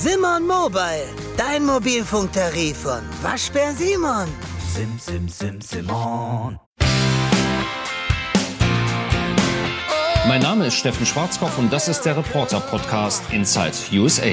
Simon Mobile, dein Mobilfunktarif von Waschbär Simon. Sim, sim, sim, Simon. Mein Name ist Steffen Schwarzkopf und das ist der Reporter-Podcast Inside USA.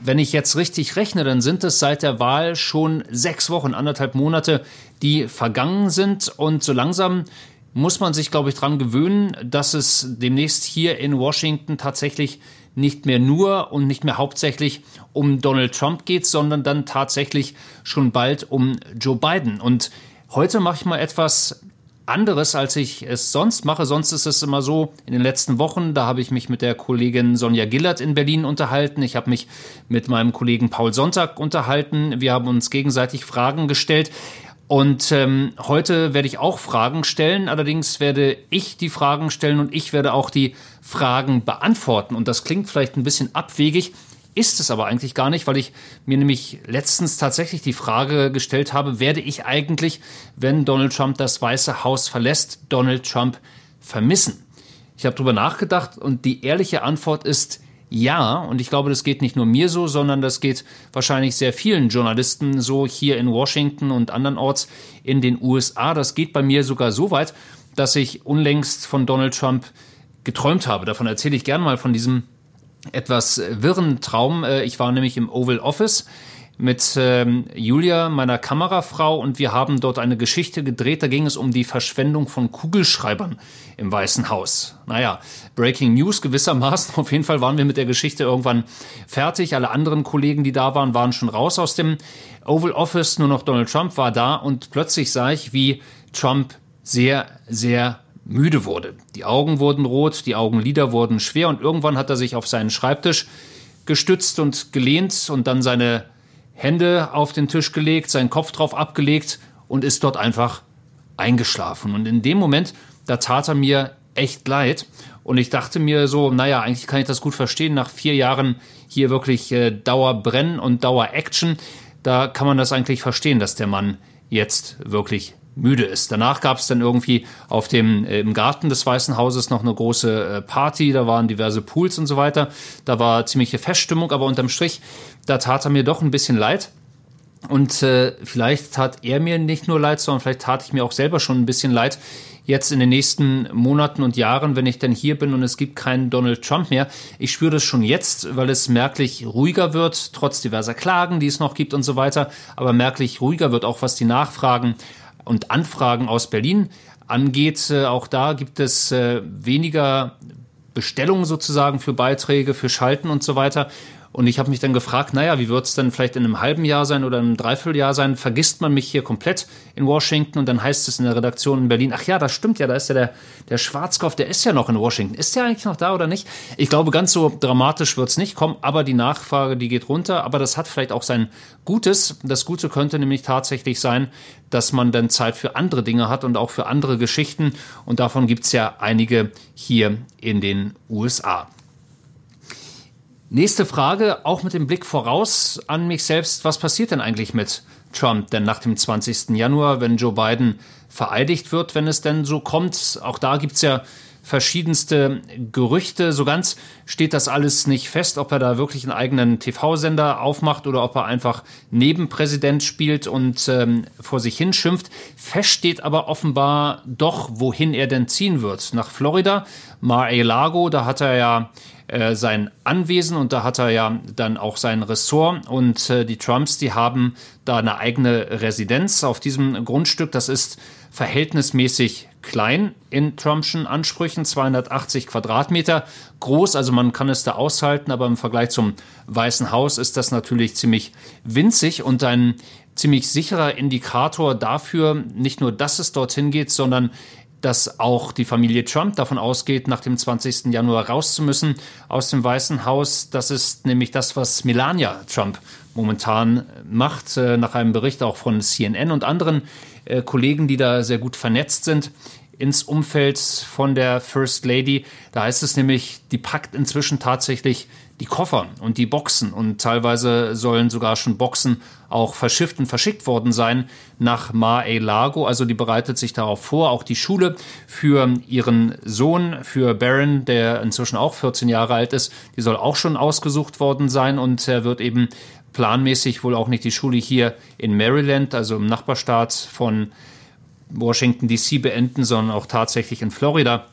Wenn ich jetzt richtig rechne, dann sind es seit der Wahl schon sechs Wochen, anderthalb Monate, die vergangen sind. Und so langsam muss man sich, glaube ich, daran gewöhnen, dass es demnächst hier in Washington tatsächlich nicht mehr nur und nicht mehr hauptsächlich um Donald Trump geht, sondern dann tatsächlich schon bald um Joe Biden. Und heute mache ich mal etwas anderes, als ich es sonst mache. Sonst ist es immer so, in den letzten Wochen, da habe ich mich mit der Kollegin Sonja Gillert in Berlin unterhalten. Ich habe mich mit meinem Kollegen Paul Sonntag unterhalten. Wir haben uns gegenseitig Fragen gestellt. Und ähm, heute werde ich auch Fragen stellen, allerdings werde ich die Fragen stellen und ich werde auch die Fragen beantworten. Und das klingt vielleicht ein bisschen abwegig, ist es aber eigentlich gar nicht, weil ich mir nämlich letztens tatsächlich die Frage gestellt habe, werde ich eigentlich, wenn Donald Trump das Weiße Haus verlässt, Donald Trump vermissen? Ich habe darüber nachgedacht und die ehrliche Antwort ist ja, und ich glaube, das geht nicht nur mir so, sondern das geht wahrscheinlich sehr vielen Journalisten so hier in Washington und andernorts in den USA. Das geht bei mir sogar so weit, dass ich unlängst von Donald Trump geträumt habe. Davon erzähle ich gern mal von diesem etwas wirren Traum. Äh, ich war nämlich im Oval Office mit ähm, Julia, meiner Kamerafrau, und wir haben dort eine Geschichte gedreht. Da ging es um die Verschwendung von Kugelschreibern im Weißen Haus. Naja, Breaking News gewissermaßen. Auf jeden Fall waren wir mit der Geschichte irgendwann fertig. Alle anderen Kollegen, die da waren, waren schon raus aus dem Oval Office. Nur noch Donald Trump war da und plötzlich sah ich, wie Trump sehr, sehr müde wurde. Die Augen wurden rot, die Augenlider wurden schwer und irgendwann hat er sich auf seinen Schreibtisch gestützt und gelehnt und dann seine Hände auf den Tisch gelegt, seinen Kopf drauf abgelegt und ist dort einfach eingeschlafen. Und in dem Moment, da tat er mir echt leid. Und ich dachte mir so, naja, eigentlich kann ich das gut verstehen. Nach vier Jahren hier wirklich äh, Dauerbrennen und Dauer-Action, da kann man das eigentlich verstehen, dass der Mann jetzt wirklich müde ist. Danach gab es dann irgendwie auf dem äh, im Garten des Weißen Hauses noch eine große äh, Party, da waren diverse Pools und so weiter. Da war ziemliche Feststimmung, aber unterm Strich da tat er mir doch ein bisschen leid. Und äh, vielleicht tat er mir nicht nur leid, sondern vielleicht tat ich mir auch selber schon ein bisschen leid. Jetzt in den nächsten Monaten und Jahren, wenn ich dann hier bin und es gibt keinen Donald Trump mehr. Ich spüre das schon jetzt, weil es merklich ruhiger wird, trotz diverser Klagen, die es noch gibt und so weiter. Aber merklich ruhiger wird auch, was die Nachfragen und Anfragen aus Berlin angeht. Äh, auch da gibt es äh, weniger Bestellungen sozusagen für Beiträge, für Schalten und so weiter. Und ich habe mich dann gefragt, naja, wie wird es denn vielleicht in einem halben Jahr sein oder einem Dreivierteljahr sein? Vergisst man mich hier komplett in Washington und dann heißt es in der Redaktion in Berlin, ach ja, das stimmt ja, da ist ja der, der Schwarzkopf, der ist ja noch in Washington. Ist der eigentlich noch da oder nicht? Ich glaube, ganz so dramatisch wird es nicht kommen, aber die Nachfrage, die geht runter. Aber das hat vielleicht auch sein Gutes. Das Gute könnte nämlich tatsächlich sein, dass man dann Zeit für andere Dinge hat und auch für andere Geschichten. Und davon gibt es ja einige hier in den USA. Nächste Frage, auch mit dem Blick voraus an mich selbst. Was passiert denn eigentlich mit Trump denn nach dem 20. Januar, wenn Joe Biden vereidigt wird, wenn es denn so kommt? Auch da gibt's ja verschiedenste Gerüchte. So ganz steht das alles nicht fest, ob er da wirklich einen eigenen TV-Sender aufmacht oder ob er einfach Nebenpräsident spielt und ähm, vor sich hin schimpft. Fest steht aber offenbar doch, wohin er denn ziehen wird. Nach Florida, Mar-a-Lago, da hat er ja äh, sein Anwesen und da hat er ja dann auch sein Ressort und äh, die Trumps, die haben da eine eigene Residenz auf diesem Grundstück. Das ist verhältnismäßig klein in Trumpschen Ansprüchen, 280 Quadratmeter groß, also man kann es da aushalten, aber im Vergleich zum Weißen Haus ist das natürlich ziemlich winzig und ein ziemlich sicherer Indikator dafür, nicht nur, dass es dorthin geht, sondern dass auch die Familie Trump davon ausgeht, nach dem 20. Januar raus zu müssen aus dem Weißen Haus. Das ist nämlich das, was Melania Trump momentan macht, äh, nach einem Bericht auch von CNN und anderen äh, Kollegen, die da sehr gut vernetzt sind ins Umfeld von der First Lady. Da heißt es nämlich, die packt inzwischen tatsächlich die Koffer und die Boxen und teilweise sollen sogar schon Boxen auch verschifft und verschickt worden sein nach Mar-a-Lago. Also die bereitet sich darauf vor. Auch die Schule für ihren Sohn, für Baron, der inzwischen auch 14 Jahre alt ist, die soll auch schon ausgesucht worden sein und er wird eben planmäßig wohl auch nicht die Schule hier in Maryland, also im Nachbarstaat von Washington DC beenden, sondern auch tatsächlich in Florida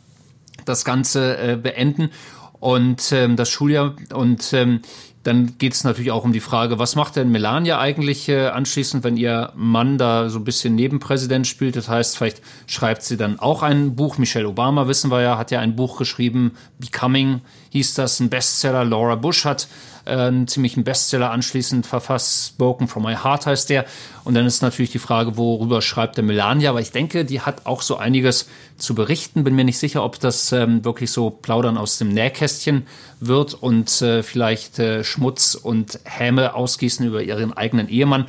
das Ganze äh, beenden und ähm, das Schuljahr und ähm, dann geht es natürlich auch um die Frage, was macht denn Melania eigentlich äh, anschließend, wenn ihr Mann da so ein bisschen Nebenpräsident spielt? Das heißt, vielleicht schreibt sie dann auch ein Buch. Michelle Obama, wissen wir ja, hat ja ein Buch geschrieben, Becoming hieß das, ein Bestseller. Laura Bush hat äh, einen ziemlichen Bestseller anschließend verfasst. Spoken from My Heart heißt der. Und dann ist natürlich die Frage, worüber schreibt der Melania? Aber ich denke, die hat auch so einiges zu berichten. Bin mir nicht sicher, ob das ähm, wirklich so Plaudern aus dem Nähkästchen wird und äh, vielleicht äh, Schmutz und Häme ausgießen über ihren eigenen Ehemann.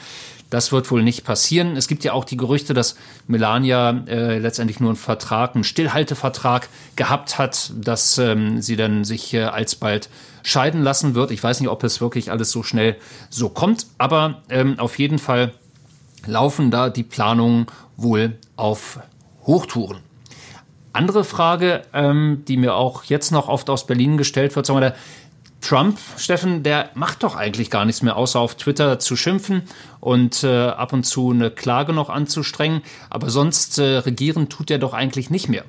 Das wird wohl nicht passieren. Es gibt ja auch die Gerüchte, dass Melania äh, letztendlich nur einen Vertrag, einen Stillhaltevertrag gehabt hat, dass ähm, sie dann sich äh, alsbald scheiden lassen wird. Ich weiß nicht, ob es wirklich alles so schnell so kommt, aber ähm, auf jeden Fall laufen da die Planungen wohl auf Hochtouren. Andere Frage, ähm, die mir auch jetzt noch oft aus Berlin gestellt wird, sagen wir, der Trump, Steffen, der macht doch eigentlich gar nichts mehr, außer auf Twitter zu schimpfen und äh, ab und zu eine Klage noch anzustrengen. Aber sonst äh, regieren tut er doch eigentlich nicht mehr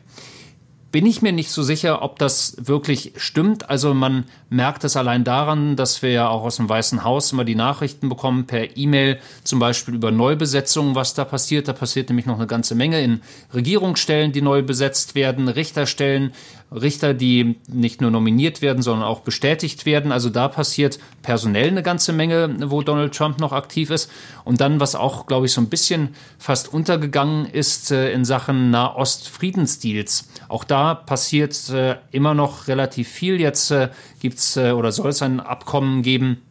bin ich mir nicht so sicher, ob das wirklich stimmt. Also man merkt es allein daran, dass wir ja auch aus dem Weißen Haus immer die Nachrichten bekommen per E-Mail, zum Beispiel über Neubesetzungen, was da passiert. Da passiert nämlich noch eine ganze Menge in Regierungsstellen, die neu besetzt werden, Richterstellen, Richter, die nicht nur nominiert werden, sondern auch bestätigt werden. Also da passiert personell eine ganze Menge, wo Donald Trump noch aktiv ist. Und dann, was auch, glaube ich, so ein bisschen fast untergegangen ist äh, in Sachen Nahost-Friedensdeals. Auch da passiert äh, immer noch relativ viel. Jetzt äh, gibt's oder soll es ein Abkommen geben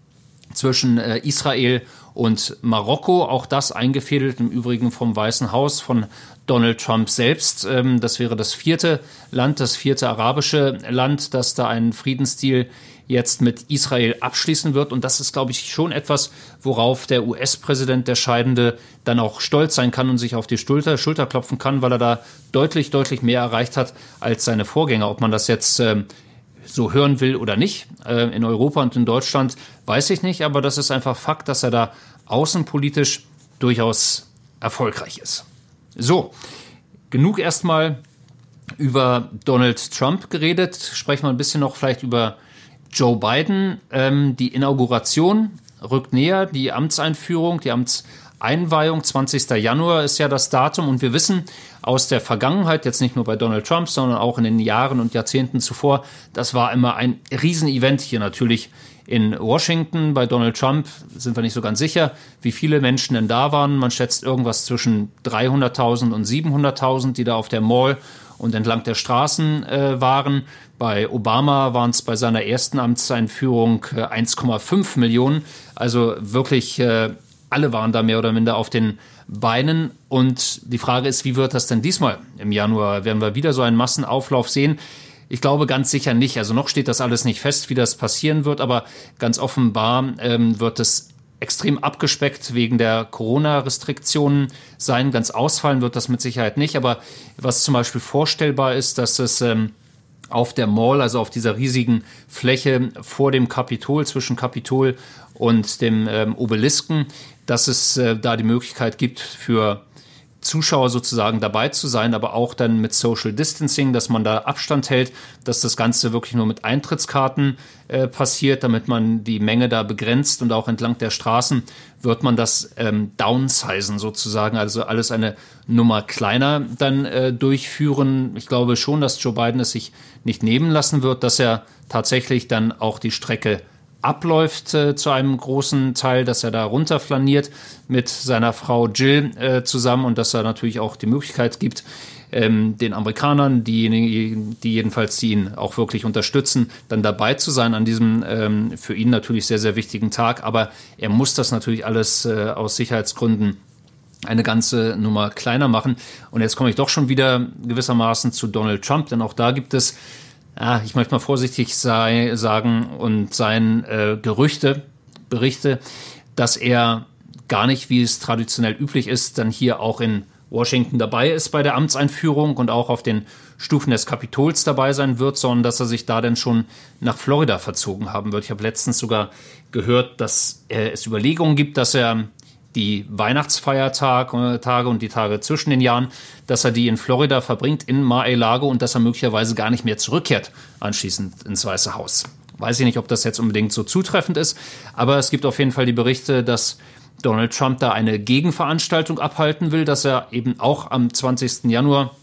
zwischen Israel und Marokko. Auch das eingefädelt im Übrigen vom Weißen Haus von Donald Trump selbst. Ähm, das wäre das vierte Land, das vierte arabische Land, das da einen Friedensdeal jetzt mit Israel abschließen wird. Und das ist, glaube ich, schon etwas, worauf der US-Präsident, der Scheidende, dann auch stolz sein kann und sich auf die Schulter, Schulter klopfen kann, weil er da deutlich, deutlich mehr erreicht hat als seine Vorgänger. Ob man das jetzt ähm, so hören will oder nicht, äh, in Europa und in Deutschland, weiß ich nicht. Aber das ist einfach Fakt, dass er da außenpolitisch durchaus erfolgreich ist. So, genug erstmal über Donald Trump geredet. Sprechen wir ein bisschen noch vielleicht über Joe Biden. Ähm, die Inauguration rückt näher, die Amtseinführung, die Amtseinweihung, 20. Januar ist ja das Datum und wir wissen aus der Vergangenheit, jetzt nicht nur bei Donald Trump, sondern auch in den Jahren und Jahrzehnten zuvor, das war immer ein Riesenevent hier natürlich in Washington. Bei Donald Trump sind wir nicht so ganz sicher, wie viele Menschen denn da waren. Man schätzt irgendwas zwischen 300.000 und 700.000, die da auf der Mall und entlang der Straßen äh, waren. Bei Obama waren es bei seiner ersten Amtseinführung äh, 1,5 Millionen. Also wirklich äh, alle waren da mehr oder minder auf den Beinen. Und die Frage ist, wie wird das denn diesmal im Januar? Werden wir wieder so einen Massenauflauf sehen? Ich glaube ganz sicher nicht. Also noch steht das alles nicht fest, wie das passieren wird, aber ganz offenbar ähm, wird es extrem abgespeckt wegen der Corona-Restriktionen sein. Ganz ausfallen wird das mit Sicherheit nicht. Aber was zum Beispiel vorstellbar ist, dass es ähm, auf der Mall, also auf dieser riesigen Fläche vor dem Kapitol, zwischen Kapitol und dem ähm, Obelisken, dass es äh, da die Möglichkeit gibt für Zuschauer sozusagen dabei zu sein, aber auch dann mit Social Distancing, dass man da Abstand hält, dass das Ganze wirklich nur mit Eintrittskarten äh, passiert, damit man die Menge da begrenzt und auch entlang der Straßen wird man das ähm, downsizen sozusagen, also alles eine Nummer kleiner dann äh, durchführen. Ich glaube schon, dass Joe Biden es sich nicht nehmen lassen wird, dass er tatsächlich dann auch die Strecke abläuft äh, zu einem großen Teil, dass er da runterflaniert mit seiner Frau Jill äh, zusammen und dass er natürlich auch die Möglichkeit gibt, ähm, den Amerikanern, diejenigen, die jedenfalls die ihn auch wirklich unterstützen, dann dabei zu sein an diesem ähm, für ihn natürlich sehr, sehr wichtigen Tag. Aber er muss das natürlich alles äh, aus Sicherheitsgründen eine ganze Nummer kleiner machen. Und jetzt komme ich doch schon wieder gewissermaßen zu Donald Trump, denn auch da gibt es ja, ich möchte mal vorsichtig sei, sagen und sein äh, Gerüchte, Berichte, dass er gar nicht, wie es traditionell üblich ist, dann hier auch in Washington dabei ist bei der Amtseinführung und auch auf den Stufen des Kapitols dabei sein wird, sondern dass er sich da dann schon nach Florida verzogen haben wird. Ich habe letztens sogar gehört, dass es Überlegungen gibt, dass er die Weihnachtsfeiertage und die Tage zwischen den Jahren, dass er die in Florida verbringt, in Mar-a-Lago und dass er möglicherweise gar nicht mehr zurückkehrt anschließend ins Weiße Haus. Weiß ich nicht, ob das jetzt unbedingt so zutreffend ist, aber es gibt auf jeden Fall die Berichte, dass Donald Trump da eine Gegenveranstaltung abhalten will, dass er eben auch am 20. Januar,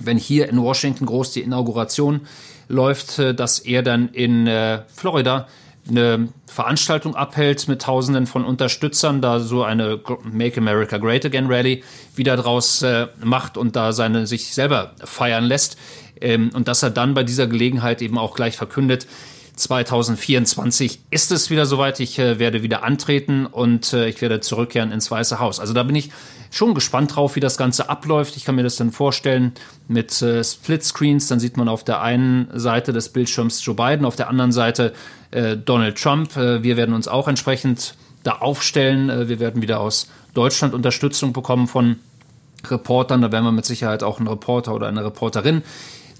wenn hier in Washington groß die Inauguration läuft, äh, dass er dann in äh, Florida eine Veranstaltung abhält mit Tausenden von Unterstützern, da so eine Make America Great Again Rally wieder draus äh, macht und da seine sich selber feiern lässt. Ähm, und dass er dann bei dieser Gelegenheit eben auch gleich verkündet, 2024 ist es wieder soweit. Ich äh, werde wieder antreten und äh, ich werde zurückkehren ins Weiße Haus. Also da bin ich schon gespannt drauf, wie das Ganze abläuft. Ich kann mir das dann vorstellen mit äh, Split-Screens. Dann sieht man auf der einen Seite des Bildschirms Joe Biden, auf der anderen Seite äh, Donald Trump. Äh, wir werden uns auch entsprechend da aufstellen. Äh, wir werden wieder aus Deutschland Unterstützung bekommen von Reportern. Da werden wir mit Sicherheit auch einen Reporter oder eine Reporterin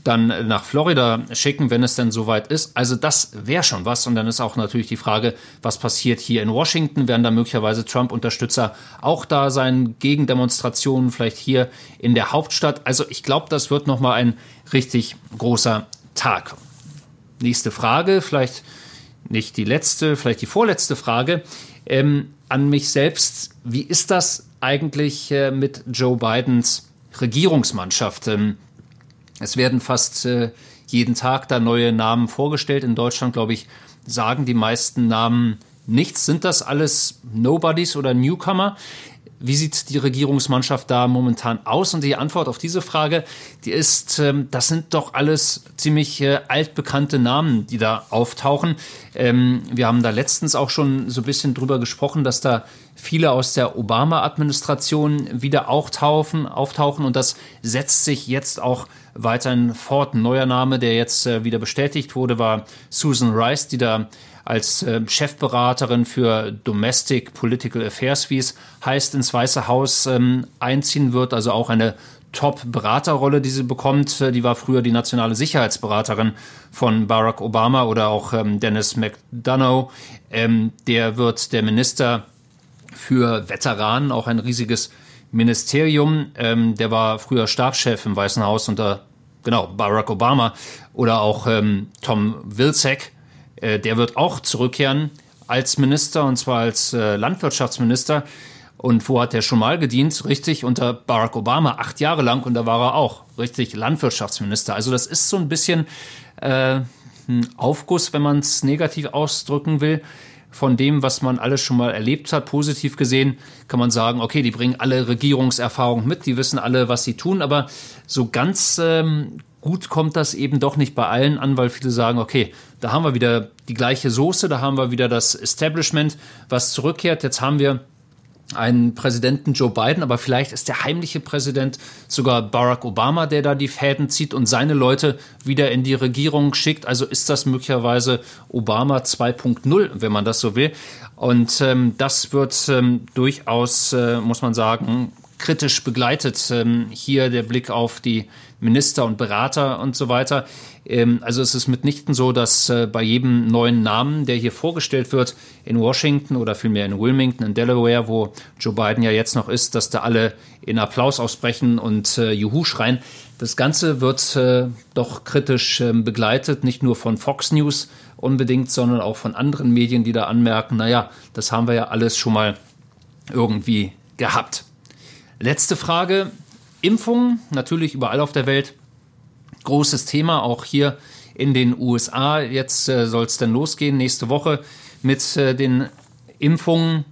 dann nach Florida schicken, wenn es denn soweit ist. Also das wäre schon was. Und dann ist auch natürlich die Frage, was passiert hier in Washington? Werden da möglicherweise Trump-Unterstützer auch da sein? Gegendemonstrationen vielleicht hier in der Hauptstadt? Also ich glaube, das wird nochmal ein richtig großer Tag. Nächste Frage, vielleicht nicht die letzte, vielleicht die vorletzte Frage ähm, an mich selbst. Wie ist das eigentlich äh, mit Joe Bidens Regierungsmannschaft? Ähm, es werden fast äh, jeden Tag da neue Namen vorgestellt. In Deutschland, glaube ich, sagen die meisten Namen nichts. Sind das alles Nobodies oder Newcomer? Wie sieht die Regierungsmannschaft da momentan aus? Und die Antwort auf diese Frage, die ist, ähm, das sind doch alles ziemlich äh, altbekannte Namen, die da auftauchen. Ähm, wir haben da letztens auch schon so ein bisschen drüber gesprochen, dass da viele aus der Obama-Administration wieder auftauchen, auftauchen und das setzt sich jetzt auch weiterhin fort. Ein neuer Name, der jetzt äh, wieder bestätigt wurde, war Susan Rice, die da als äh, Chefberaterin für Domestic Political Affairs, wie es heißt, ins Weiße Haus ähm, einziehen wird. Also auch eine Top-Beraterrolle, die sie bekommt. Die war früher die nationale Sicherheitsberaterin von Barack Obama oder auch ähm, Dennis McDonough. Ähm, der wird der Minister für Veteranen, auch ein riesiges Ministerium. Ähm, der war früher Stabschef im Weißen Haus unter genau Barack Obama oder auch ähm, Tom Vilsack äh, der wird auch zurückkehren als Minister und zwar als äh, Landwirtschaftsminister. Und wo hat er schon mal gedient? Richtig, unter Barack Obama, acht Jahre lang. Und da war er auch richtig Landwirtschaftsminister. Also das ist so ein bisschen äh, ein Aufguss, wenn man es negativ ausdrücken will, von dem, was man alles schon mal erlebt hat. Positiv gesehen kann man sagen, okay, die bringen alle Regierungserfahrung mit, die wissen alle, was sie tun. Aber so ganz ähm, gut kommt das eben doch nicht bei allen an, weil viele sagen, okay, da haben wir wieder die gleiche Soße, da haben wir wieder das Establishment, was zurückkehrt. Jetzt haben wir einen Präsidenten Joe Biden, aber vielleicht ist der heimliche Präsident sogar Barack Obama, der da die Fäden zieht und seine Leute wieder in die Regierung schickt. Also ist das möglicherweise Obama 2.0, wenn man das so will. Und ähm, das wird ähm, durchaus, äh, muss man sagen, kritisch begleitet. Ähm, hier der Blick auf die Minister und Berater und so weiter. Ähm, also es ist mitnichten so, dass äh, bei jedem neuen Namen, der hier vorgestellt wird, in Washington oder vielmehr in Wilmington, in Delaware, wo Joe Biden ja jetzt noch ist, dass da alle in Applaus ausbrechen und äh, Juhu schreien. Das Ganze wird äh, doch kritisch äh, begleitet, nicht nur von Fox News unbedingt, sondern auch von anderen Medien, die da anmerken, naja, das haben wir ja alles schon mal irgendwie gehabt. Letzte Frage. Impfungen, natürlich überall auf der Welt. Großes Thema, auch hier in den USA. Jetzt äh, soll es dann losgehen, nächste Woche mit äh, den Impfungen.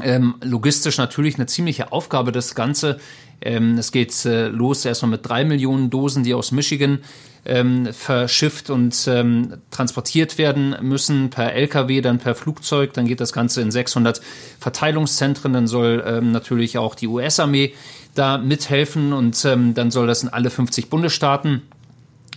Ähm, logistisch natürlich eine ziemliche Aufgabe, das Ganze. Ähm, es geht äh, los erstmal mit drei Millionen Dosen, die aus Michigan ähm, verschifft und ähm, transportiert werden müssen per LKW, dann per Flugzeug. Dann geht das Ganze in 600 Verteilungszentren. Dann soll ähm, natürlich auch die US-Armee da mithelfen und ähm, dann soll das in alle 50 Bundesstaaten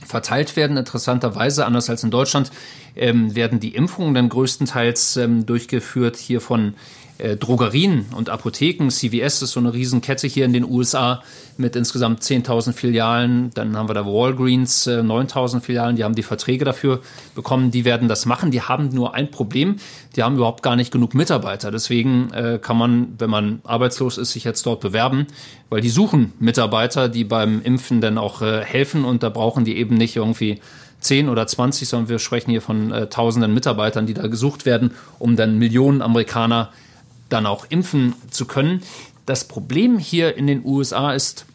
verteilt werden. Interessanterweise, anders als in Deutschland, ähm, werden die Impfungen dann größtenteils ähm, durchgeführt hier von äh, Drogerien und Apotheken. CVS ist so eine Riesenkette hier in den USA mit insgesamt 10.000 Filialen. Dann haben wir da Walgreens, äh, 9.000 Filialen. Die haben die Verträge dafür bekommen. Die werden das machen. Die haben nur ein Problem. Die haben überhaupt gar nicht genug Mitarbeiter. Deswegen äh, kann man, wenn man arbeitslos ist, sich jetzt dort bewerben, weil die suchen Mitarbeiter, die beim Impfen dann auch äh, helfen. Und da brauchen die eben nicht irgendwie 10 oder 20, sondern wir sprechen hier von äh, tausenden Mitarbeitern, die da gesucht werden, um dann Millionen Amerikaner dann auch impfen zu können. Das Problem hier in den USA ist,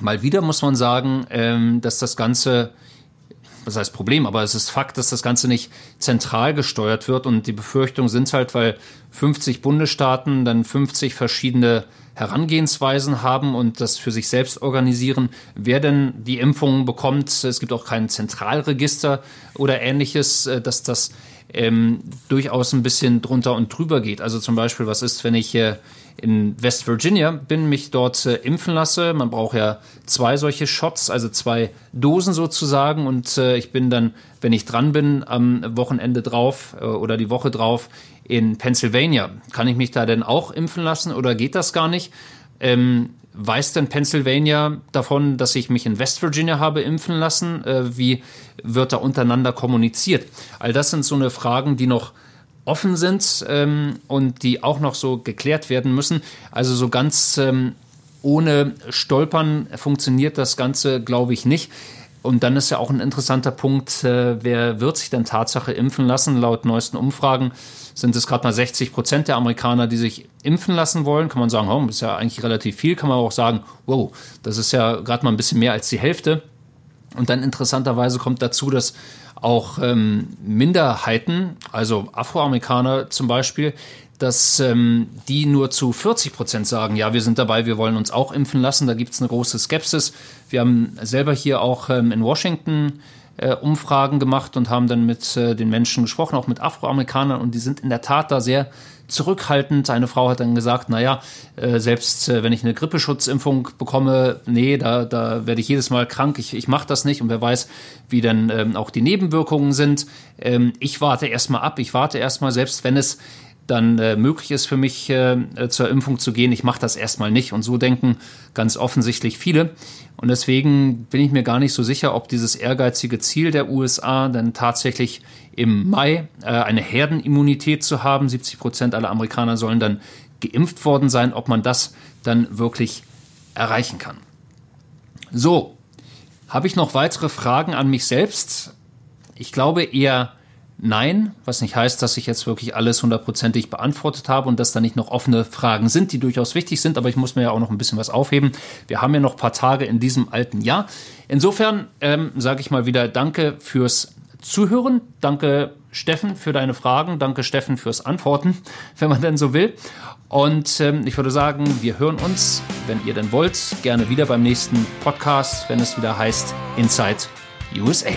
mal wieder muss man sagen, ähm, dass das Ganze, was heißt Problem, aber es ist Fakt, dass das Ganze nicht zentral gesteuert wird und die Befürchtungen sind halt, weil 50 Bundesstaaten dann 50 verschiedene Herangehensweisen haben und das für sich selbst organisieren, wer denn die Impfungen bekommt. Es gibt auch kein Zentralregister oder ähnliches, äh, dass das ähm, durchaus ein bisschen drunter und drüber geht. Also zum Beispiel, was ist, wenn ich äh, in West Virginia bin, mich dort äh, impfen lasse. Man braucht ja zwei solche Shots, also zwei Dosen sozusagen. Und äh, ich bin dann, wenn ich dran bin, am Wochenende drauf äh, oder die Woche drauf in Pennsylvania. Kann ich mich da denn auch impfen lassen oder geht das gar nicht? Ähm, weiß denn Pennsylvania davon, dass ich mich in West Virginia habe impfen lassen? Äh, wie wird da untereinander kommuniziert? All das sind so eine Fragen, die noch offen sind ähm, und die auch noch so geklärt werden müssen. Also so ganz ähm, ohne Stolpern funktioniert das Ganze, glaube ich, nicht. Und dann ist ja auch ein interessanter Punkt, äh, wer wird sich denn Tatsache impfen lassen? Laut neuesten Umfragen sind es gerade mal 60 Prozent der Amerikaner, die sich impfen lassen wollen. Kann man sagen, oh, ist ja eigentlich relativ viel. Kann man auch sagen, wow, das ist ja gerade mal ein bisschen mehr als die Hälfte. Und dann interessanterweise kommt dazu, dass auch ähm, Minderheiten, also Afroamerikaner zum Beispiel, dass ähm, die nur zu 40 Prozent sagen, ja, wir sind dabei, wir wollen uns auch impfen lassen. Da gibt es eine große Skepsis. Wir haben selber hier auch ähm, in Washington äh, Umfragen gemacht und haben dann mit äh, den Menschen gesprochen, auch mit Afroamerikanern. Und die sind in der Tat da sehr zurückhaltend. Eine Frau hat dann gesagt, naja, äh, selbst äh, wenn ich eine Grippeschutzimpfung bekomme, nee, da, da werde ich jedes Mal krank, ich, ich mache das nicht und wer weiß, wie dann ähm, auch die Nebenwirkungen sind. Ähm, ich warte erstmal ab, ich warte erstmal, selbst wenn es dann äh, möglich ist für mich äh, zur Impfung zu gehen. Ich mache das erstmal nicht. Und so denken ganz offensichtlich viele. Und deswegen bin ich mir gar nicht so sicher, ob dieses ehrgeizige Ziel der USA dann tatsächlich im Mai äh, eine Herdenimmunität zu haben, 70 Prozent aller Amerikaner sollen dann geimpft worden sein, ob man das dann wirklich erreichen kann. So, habe ich noch weitere Fragen an mich selbst? Ich glaube eher Nein, was nicht heißt, dass ich jetzt wirklich alles hundertprozentig beantwortet habe und dass da nicht noch offene Fragen sind, die durchaus wichtig sind, aber ich muss mir ja auch noch ein bisschen was aufheben. Wir haben ja noch ein paar Tage in diesem alten Jahr. Insofern ähm, sage ich mal wieder Danke fürs Zuhören. Danke Steffen für deine Fragen. Danke Steffen fürs Antworten, wenn man denn so will. Und ähm, ich würde sagen, wir hören uns, wenn ihr denn wollt, gerne wieder beim nächsten Podcast, wenn es wieder heißt Inside USA.